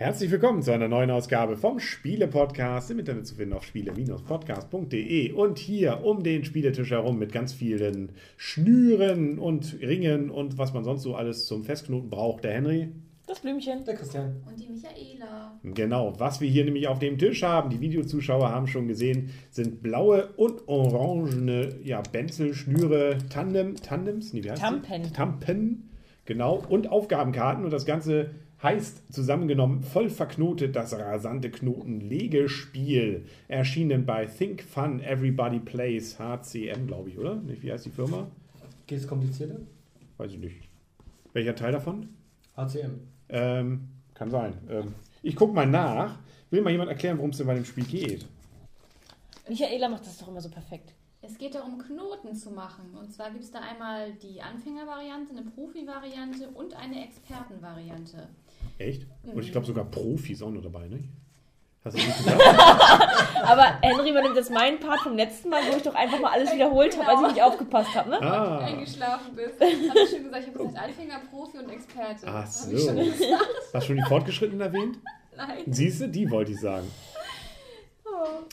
Herzlich willkommen zu einer neuen Ausgabe vom Spiele-Podcast. Im Internet zu finden auf spiele-podcast.de und hier um den Spieletisch herum mit ganz vielen Schnüren und Ringen und was man sonst so alles zum Festknoten braucht. Der Henry. Das Blümchen. Der Christian. Und die Michaela. Genau, was wir hier nämlich auf dem Tisch haben, die Videozuschauer haben schon gesehen, sind blaue und orangene ja, Benzel, Schnüre, Tandem, Tandems, nee, wie heißt Tampen. Die? Tampen, genau, und Aufgabenkarten und das Ganze heißt zusammengenommen voll verknotet das rasante Knotenlegespiel. Erschienen bei Think Fun Everybody Plays HCM, glaube ich, oder? Nicht, Wie heißt die Firma? Geht es komplizierter? Weiß ich nicht. Welcher Teil davon? HCM. Ähm, kann sein. Ähm, ich gucke mal nach. Will mal jemand erklären, worum es denn bei dem Spiel geht? Michaela macht das doch immer so perfekt. Es geht darum, Knoten zu machen. Und zwar gibt es da einmal die Anfängervariante, eine Profi-Variante und eine Expertenvariante. Echt? Und Mhm. ich glaube sogar Profis auch noch dabei, ne? Hast du nicht gesagt? Aber Henry übernimmt jetzt meinen Part vom letzten Mal, wo ich doch einfach mal alles wiederholt habe, als ich nicht aufgepasst habe. Ne? ah, Eingeschlafen bist. Habe ich schon gesagt, ich habe gesagt Anfänger, Profi und Experte. ach so. schon. Hast du schon die Fortgeschrittenen erwähnt? Nein. Siehst du, die wollte ich sagen.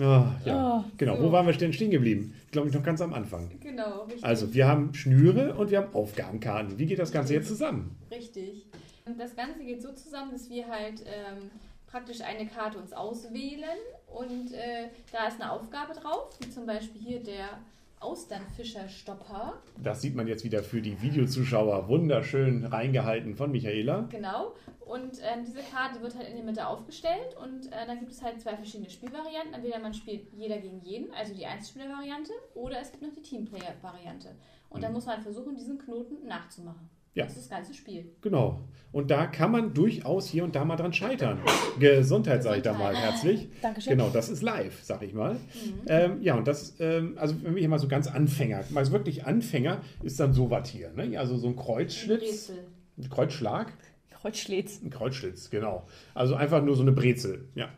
Ah, ja. Oh, genau, wo so. waren wir denn stehen geblieben? Ich glaube, ich noch ganz am Anfang. genau, richtig. Also, wir haben Schnüre und wir haben Aufgabenkarten. Wie geht das Ganze jetzt zusammen? Richtig. Und das Ganze geht so zusammen, dass wir halt ähm, praktisch eine Karte uns auswählen und äh, da ist eine Aufgabe drauf, wie zum Beispiel hier der Austernfischerstopper. Das sieht man jetzt wieder für die Videozuschauer wunderschön reingehalten von Michaela. Genau. Und ähm, diese Karte wird halt in der Mitte aufgestellt und äh, dann gibt es halt zwei verschiedene Spielvarianten. Entweder man spielt jeder gegen jeden, also die Einzelspieler-Variante, oder es gibt noch die Teamplayer-Variante. Und dann muss man versuchen, diesen Knoten nachzumachen. Ja. Das ist das ganze Spiel. Genau. Und da kann man durchaus hier und da mal dran scheitern. Gesundheit, sage ich da mal herzlich. Dankeschön. Genau, das ist live, sag ich mal. Mhm. Ähm, ja, und das, ähm, also wenn wir hier mal so ganz Anfänger, mal wirklich Anfänger, ist dann sowas hier. Ne? Also so ein Kreuzschlitz, ein Kreuzschlag, Kreuzschlätz. ein Kreuzschlitz, genau. Also einfach nur so eine Brezel. Ja,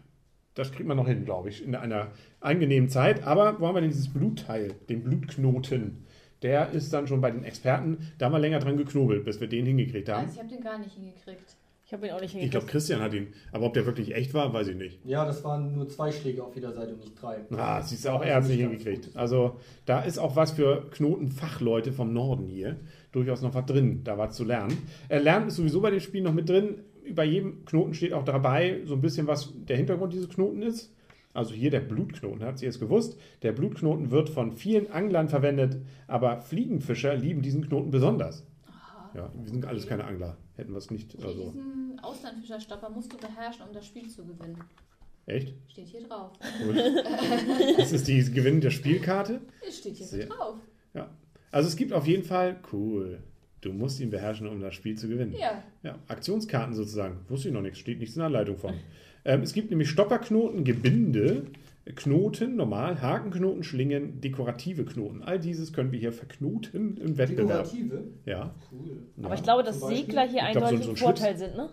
das kriegt man noch hin, glaube ich, in einer angenehmen Zeit. Aber wo haben wir denn dieses Blutteil, den Blutknoten? Der ist dann schon bei den Experten, da haben wir länger dran geknobelt, bis wir den hingekriegt haben. Also ich habe den gar nicht hingekriegt. Ich habe ihn auch nicht Ich glaube, hingekriegt. Christian hat ihn. Aber ob der wirklich echt war, weiß ich nicht. Ja, das waren nur zwei Schläge auf jeder Seite und nicht drei. Ah, siehst du, auch er hat es nicht hingekriegt. Also da ist auch was für Knotenfachleute vom Norden hier. Durchaus noch was drin, da was zu lernen. Äh, lernen ist sowieso bei dem Spiel noch mit drin. Bei jedem Knoten steht auch dabei so ein bisschen, was der Hintergrund dieses Knoten ist. Also hier der Blutknoten, hat sie jetzt gewusst. Der Blutknoten wird von vielen Anglern verwendet, aber Fliegenfischer lieben diesen Knoten besonders. Aha. Ja, wir sind alles keine Angler. Hätten wir es nicht. Okay, Also, diesen Austernfischerstopper musst du beherrschen, um das Spiel zu gewinnen. echt? Steht hier drauf. Gut. Das ist die Gewinn der Spielkarte. Es steht hier Sehr- so drauf. Ja. Also es gibt auf jeden Fall, cool, du musst ihn beherrschen, um das Spiel zu gewinnen. Ja. Ja, Aktionskarten sozusagen. Wusste ich noch nichts, steht nichts in der Anleitung von. Ähm, es gibt nämlich Stopperknoten, Gebinde, Knoten, normal, Hakenknoten, Schlingen, dekorative Knoten. All dieses können wir hier verknoten im Wettbewerb. Dekorative? Ja, Cool. Aber ja. ich glaube, dass? Segler hier Ich glaub, so- eindeutig so ein im Vorteil sind, ne?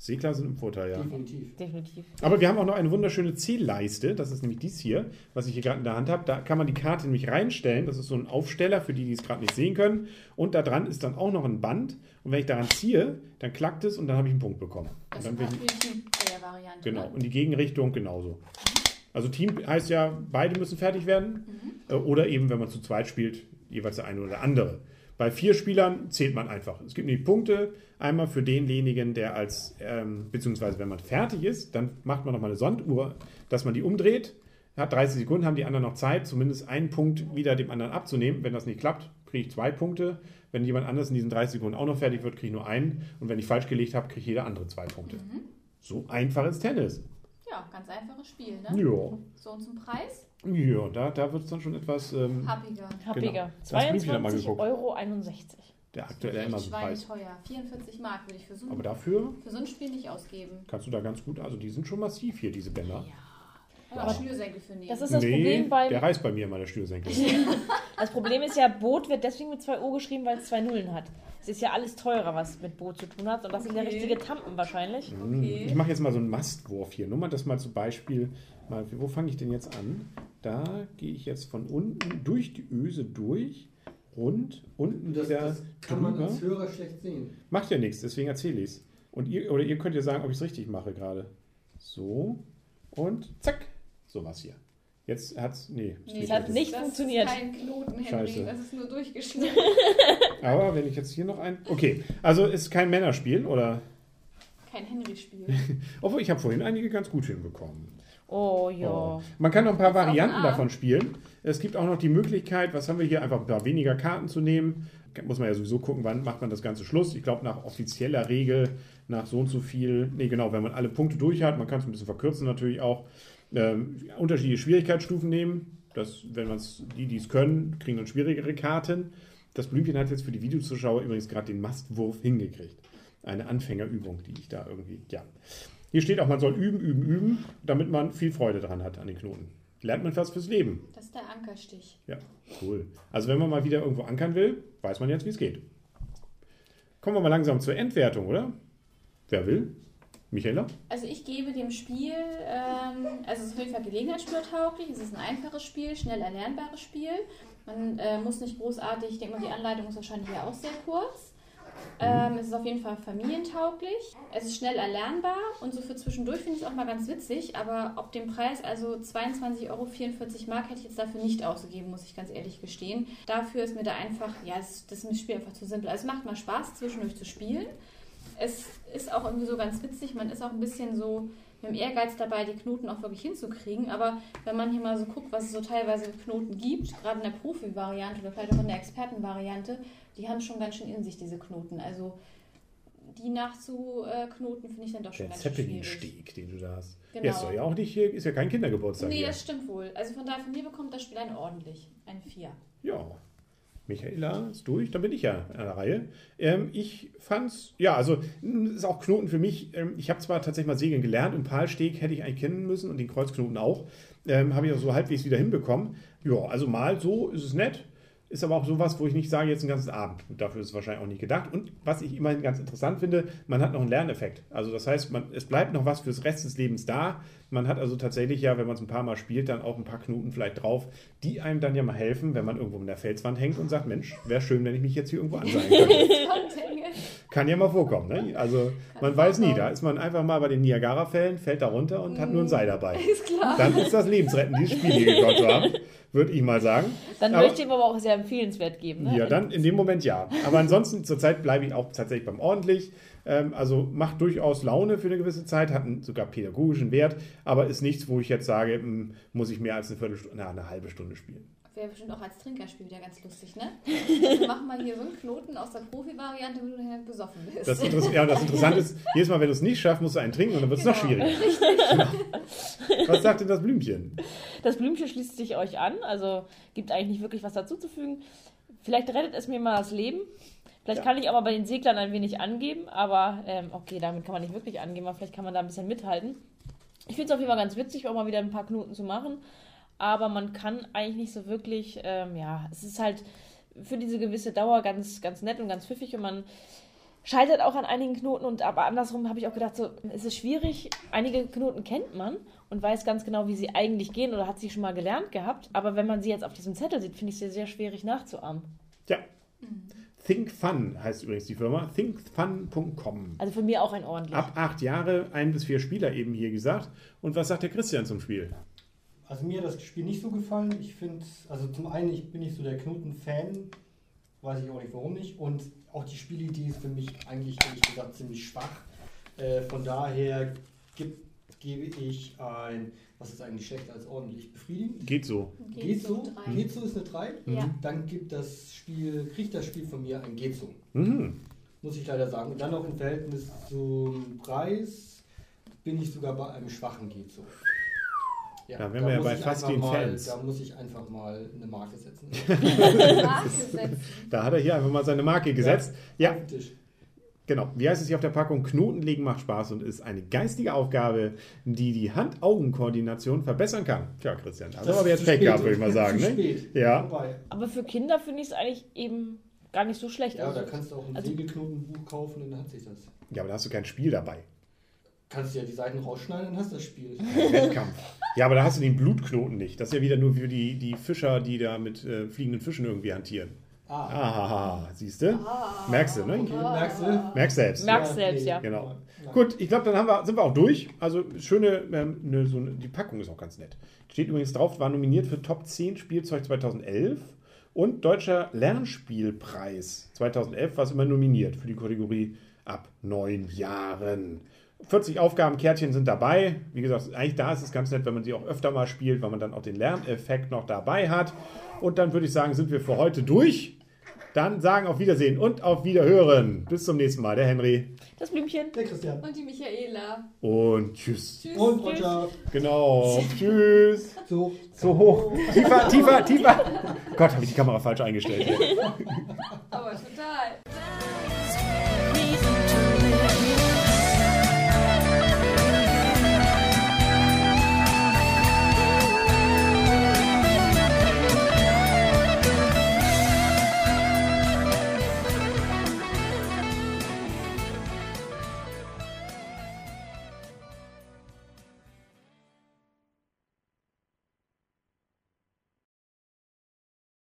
Segler sind im Vorteil, ja. Definitiv. Definitiv. Aber wir haben auch noch eine wunderschöne Zählleiste. Das ist nämlich dies hier, was ich hier gerade in der Hand habe. Da kann man die Karte nämlich reinstellen. Das ist so ein Aufsteller für die, die es gerade nicht sehen können. Und da dran ist dann auch noch ein Band. Und wenn ich daran ziehe, dann klackt es und dann habe ich einen Punkt bekommen. Das Und dann bin ich, Teamplayer-Variante. genau. Ne? Und die Gegenrichtung genauso. Also Team heißt ja, beide müssen fertig werden. Äh, Oder eben, wenn man zu zweit spielt, jeweils der eine oder der andere. Bei vier Spielern zählt man einfach. Es gibt nämlich Punkte. Einmal für denjenigen, der als, ähm, beziehungsweise wenn man fertig ist, dann macht man nochmal eine Sonduhr, dass man die umdreht. Hat 30 Sekunden, haben die anderen noch Zeit, zumindest einen Punkt wieder dem anderen abzunehmen. Wenn das nicht klappt, kriege ich zwei Punkte. Wenn jemand anders in diesen 30 Sekunden auch noch fertig wird, kriege ich nur einen. Und wenn ich falsch gelegt habe, kriegt jeder andere zwei Punkte. So einfach ist Tennis. Ja, ganz einfaches Spiel, ne? Ja, So und zum Preis? ja da, da wird es dann schon etwas ähm, Happiger. Happiger. Mal 22,61 geguckt. Euro. der aktuelle Amazon-Preis. schweineteuer. 44 Mark würde ich für so, Aber dafür für so ein Spiel nicht ausgeben. kannst du da ganz gut, also die sind schon massiv hier, diese Bänder. Ja, Wow. Schnürsenkel für nehmen. Das ist das nee, Problem beim. der reißt bei mir immer der Schnürsenkel. Das Problem ist ja, Boot wird deswegen mit zwei O geschrieben, weil es zwei Nullen hat. Es ist ja alles teurer, was mit Boot zu tun hat. Und das sind ja Okay. richtige Tampen wahrscheinlich. Okay. Ich mache jetzt mal so einen Mastwurf hier. Nur mal das mal zum Beispiel. Mal, wo fange ich denn jetzt an? Da gehe ich jetzt von unten durch die Öse durch, rund, unten Das, wieder das kann man drüber. als Hörer schlecht sehen. Macht ja nichts, deswegen erzähle ich es. Und ihr, oder ihr könnt ja sagen, ob ich es richtig mache gerade. So und zack. So was hier. Jetzt hat's. Nee, ist Nee, nicht es hat richtig. nicht das funktioniert. ist kein Knoten, Henry. Scheiße. Das ist nur durchgeschnitten. Aber wenn ich jetzt hier noch ein. Okay, also ist kein Männerspiel oder. Kein Henry-Spiel. Obwohl ich habe vorhin einige ganz gut hinbekommen. Oh ja. Oh. Man kann noch ein paar Varianten davon spielen. Es gibt auch noch die Möglichkeit, was haben wir hier, einfach ein paar weniger Karten zu nehmen. Muss man ja sowieso gucken, wann macht man das Ganze Schluss. Ich glaube, nach offizieller Regel, nach so und so viel, nee, genau, wenn man alle Punkte durch hat, man kann es ein bisschen verkürzen natürlich auch, ähm, unterschiedliche Schwierigkeitsstufen nehmen. Das, wenn man die, die es können, kriegen dann schwierigere Karten. Das Blümchen hat jetzt für die Videozuschauer übrigens gerade den Mastwurf hingekriegt. Eine Anfängerübung, die ich da irgendwie, ja. Hier steht auch, man soll üben, üben, üben, damit man viel Freude dran hat an den Knoten. Lernt man was fürs Leben. Das ist der Ankerstich. Ja, cool. Also wenn man mal wieder irgendwo ankern will, weiß man jetzt, wie es geht. Kommen wir mal langsam zur Endwertung, oder? Wer will? Michaela? Also ich gebe dem Spiel, ähm, also es ist auf jeden Fall gelegenheitsspielertauglich, es ist ein einfaches Spiel, schnell erlernbares Spiel. Man äh, muss nicht großartig, ich denke mal, die Anleitung ist wahrscheinlich ja auch sehr kurz. Ähm, es ist auf jeden Fall familientauglich. Es ist schnell erlernbar und so für zwischendurch finde ich es auch mal ganz witzig, aber ob dem Preis, also 22,44 Euro Mark, hätte ich jetzt dafür nicht ausgegeben, muss ich ganz ehrlich gestehen. Dafür ist mir da einfach, ja, es, das ist mir Spiel einfach zu simpel. Also es macht mal Spaß, zwischendurch zu spielen. Es ist auch irgendwie so ganz witzig, man ist auch ein bisschen so mit dem Ehrgeiz dabei, die Knoten auch wirklich hinzukriegen. Aber wenn man hier mal so guckt, was es so teilweise für Knoten gibt, gerade in der Profi-Variante oder vielleicht auch in der Experten-Variante, die haben schon ganz schön in sich, diese Knoten. Also die nachzuknoten finde ich dann doch schon Der ganz. Zeppelin-Steg, den du da hast. Genau. Ja, ist doch ja auch nicht hier, ist ja kein Kindergeburtstag Nee, hier. das stimmt wohl. Also von daher, von mir bekommt das Spiel eine ordentlich. Eine 4. Ja. Michaela ist durch, dann bin ich ja an der Reihe. Ähm, ich fand's, ja, also ist auch Knoten für mich. Ähm, ich habe zwar tatsächlich mal Segeln gelernt und Palsteg hätte ich eigentlich kennen müssen und den Kreuzknoten auch. Ähm, habe ich auch so halbwegs wieder hinbekommen. Ja, also mal so ist es nett. Ist aber auch sowas, wo ich nicht sage, jetzt den ganzen Abend. Und dafür ist es wahrscheinlich auch nicht gedacht. Und was ich immerhin ganz interessant finde, man hat noch einen Lerneffekt. Also das heißt, man, es bleibt noch was fürs Rest des Lebens da. Man hat also tatsächlich ja, wenn man es ein paar Mal spielt, dann auch ein paar Knoten vielleicht drauf, die einem dann ja mal helfen, wenn man irgendwo in der Felswand hängt und sagt, Mensch, wäre schön, wenn ich mich jetzt hier irgendwo anseilen könnte. Kann ja mal vorkommen. Ne? Also man weiß nie, da ist man einfach mal bei den Niagara-Fällen, fällt da runter und hat nur ein Seil dabei. Ist klar. Dann ist das lebensrettend, dieses Spiel hier gekonnt haben, würde ich mal sagen. Dann Aber- möchte ich ihm aber auch sehr empfehlenswert geben. Ne? ja, dann in dem Moment ja. Aber ansonsten zurzeit bleibe ich auch tatsächlich beim ordentlich. Ähm, also macht durchaus Laune für eine gewisse Zeit, hat einen sogar pädagogischen Wert, aber ist nichts, wo ich jetzt sage, hm, muss ich mehr als eine Viertelstunde, na, eine halbe Stunde spielen. Wäre bestimmt auch als Trinkerspiel wieder ganz lustig, ne? Also mach mal hier so einen Knoten aus der Profi-Variante, wenn du dann besoffen bist. Das, Interess ja, das Interessante ist, jedes Mal, wenn du es nicht schaffst, musst du einen trinken und dann wird es noch Genau. schwieriger. Genau. Was sagt denn das Blümchen? Das Blümchen schließt sich euch an, also gibt eigentlich nicht wirklich was dazuzufügen. Vielleicht rettet es mir mal das Leben. Vielleicht Ja. kann ich auch mal bei den Seglern ein wenig angeben, aber ähm, okay, damit kann man nicht wirklich angeben, aber vielleicht kann man da ein bisschen mithalten. Ich finde es auf jeden Fall ganz witzig, auch mal wieder ein paar Knoten zu machen, aber man kann eigentlich nicht so wirklich, ähm, ja, es ist halt für diese gewisse Dauer ganz, ganz nett und ganz pfiffig und man scheitert auch an einigen Knoten und aber andersrum habe ich auch gedacht, so es ist schwierig. Einige Knoten kennt man und weiß ganz genau, wie sie eigentlich gehen oder hat sie schon mal gelernt gehabt. Aber wenn man sie jetzt auf diesem Zettel sieht, finde ich sie sehr schwierig nachzuahmen. Ja. Think Fun heißt übrigens die Firma. thinkfun.com. Also für mich auch ein ordentlich. Ab acht Jahre, ein bis vier Spieler eben hier gesagt. Und was sagt der Christian zum Spiel? Also mir hat das Spiel nicht so gefallen. Ich finde, also zum einen, ich bin nicht so der Knoten-Fan, weiß ich auch nicht warum nicht. Und auch die Spielidee ist für mich eigentlich, ehrlich gesagt, ziemlich schwach. Äh, von daher geb, gebe ich ein, was ist eigentlich schlechter als ordentlich, befriedigend? Geht so. Geht so? drei. Geht so ist eine 3. Ja. Dann gibt das Spiel, kriegt das Spiel von mir ein Geht so. Mhm. Muss ich leider sagen. Und dann noch im Verhältnis zum Preis bin ich sogar bei einem schwachen Geht so. Da wären wir ja muss bei ich fast einfach den mal, Fans. Da muss ich einfach mal eine Marke setzen. Marke setzen. Da hat er hier einfach mal seine Marke gesetzt. Ja, Tisch. Genau. Wie heißt es hier auf der Packung? Knotenlegen macht Spaß und ist eine geistige Aufgabe, die die Hand-Augen-Koordination verbessern kann. Tja, Christian, da haben wir aber jetzt zu Pech spät. gehabt, würde ich mal sagen. Zu Ne? Ja. Vorbei. Aber für Kinder finde ich es eigentlich eben gar nicht so schlecht. Ja, Also, da kannst du auch ein also- Segelknotenbuch kaufen und dann hat sich das. ja, aber da hast du kein Spiel dabei. Kannst du ja die Seiten rausschneiden, dann hast du das Spiel. Wettkampf. Ja, aber da hast du den Blutknoten nicht. Das ist ja wieder nur für die, die Fischer, die da mit äh, fliegenden Fischen irgendwie hantieren. Ah, Aha, siehst du? Merkst du, ne? okay, merkst du? Merkst selbst. Merkst selbst, ja. Genau. Ja. Gut, ich glaube, dann haben wir, sind wir auch durch. Also schöne, ähm, ne, so eine, die Packung ist auch ganz nett. Steht übrigens drauf, war nominiert für Top 10 Spielzeug 2011 und Deutscher Lernspielpreis 2011 war es immer nominiert für die Kategorie ab neun Jahren. 40 Aufgabenkärtchen sind dabei. Wie gesagt, eigentlich da ist es ganz nett, wenn man sie auch öfter mal spielt, weil man dann auch den Lerneffekt noch dabei hat. Und dann würde ich sagen, sind wir für heute durch. Dann sagen auf Wiedersehen und auf Wiederhören. Bis zum nächsten Mal. Der Henry. das Blümchen. Der Christian. Und die Michaela. Und tschüss. Tschüss. Und Roger. Genau. tschüss. So. So hoch. Tiefer, tiefer, tiefer. Gott, habe ich die Kamera falsch eingestellt. Aber total.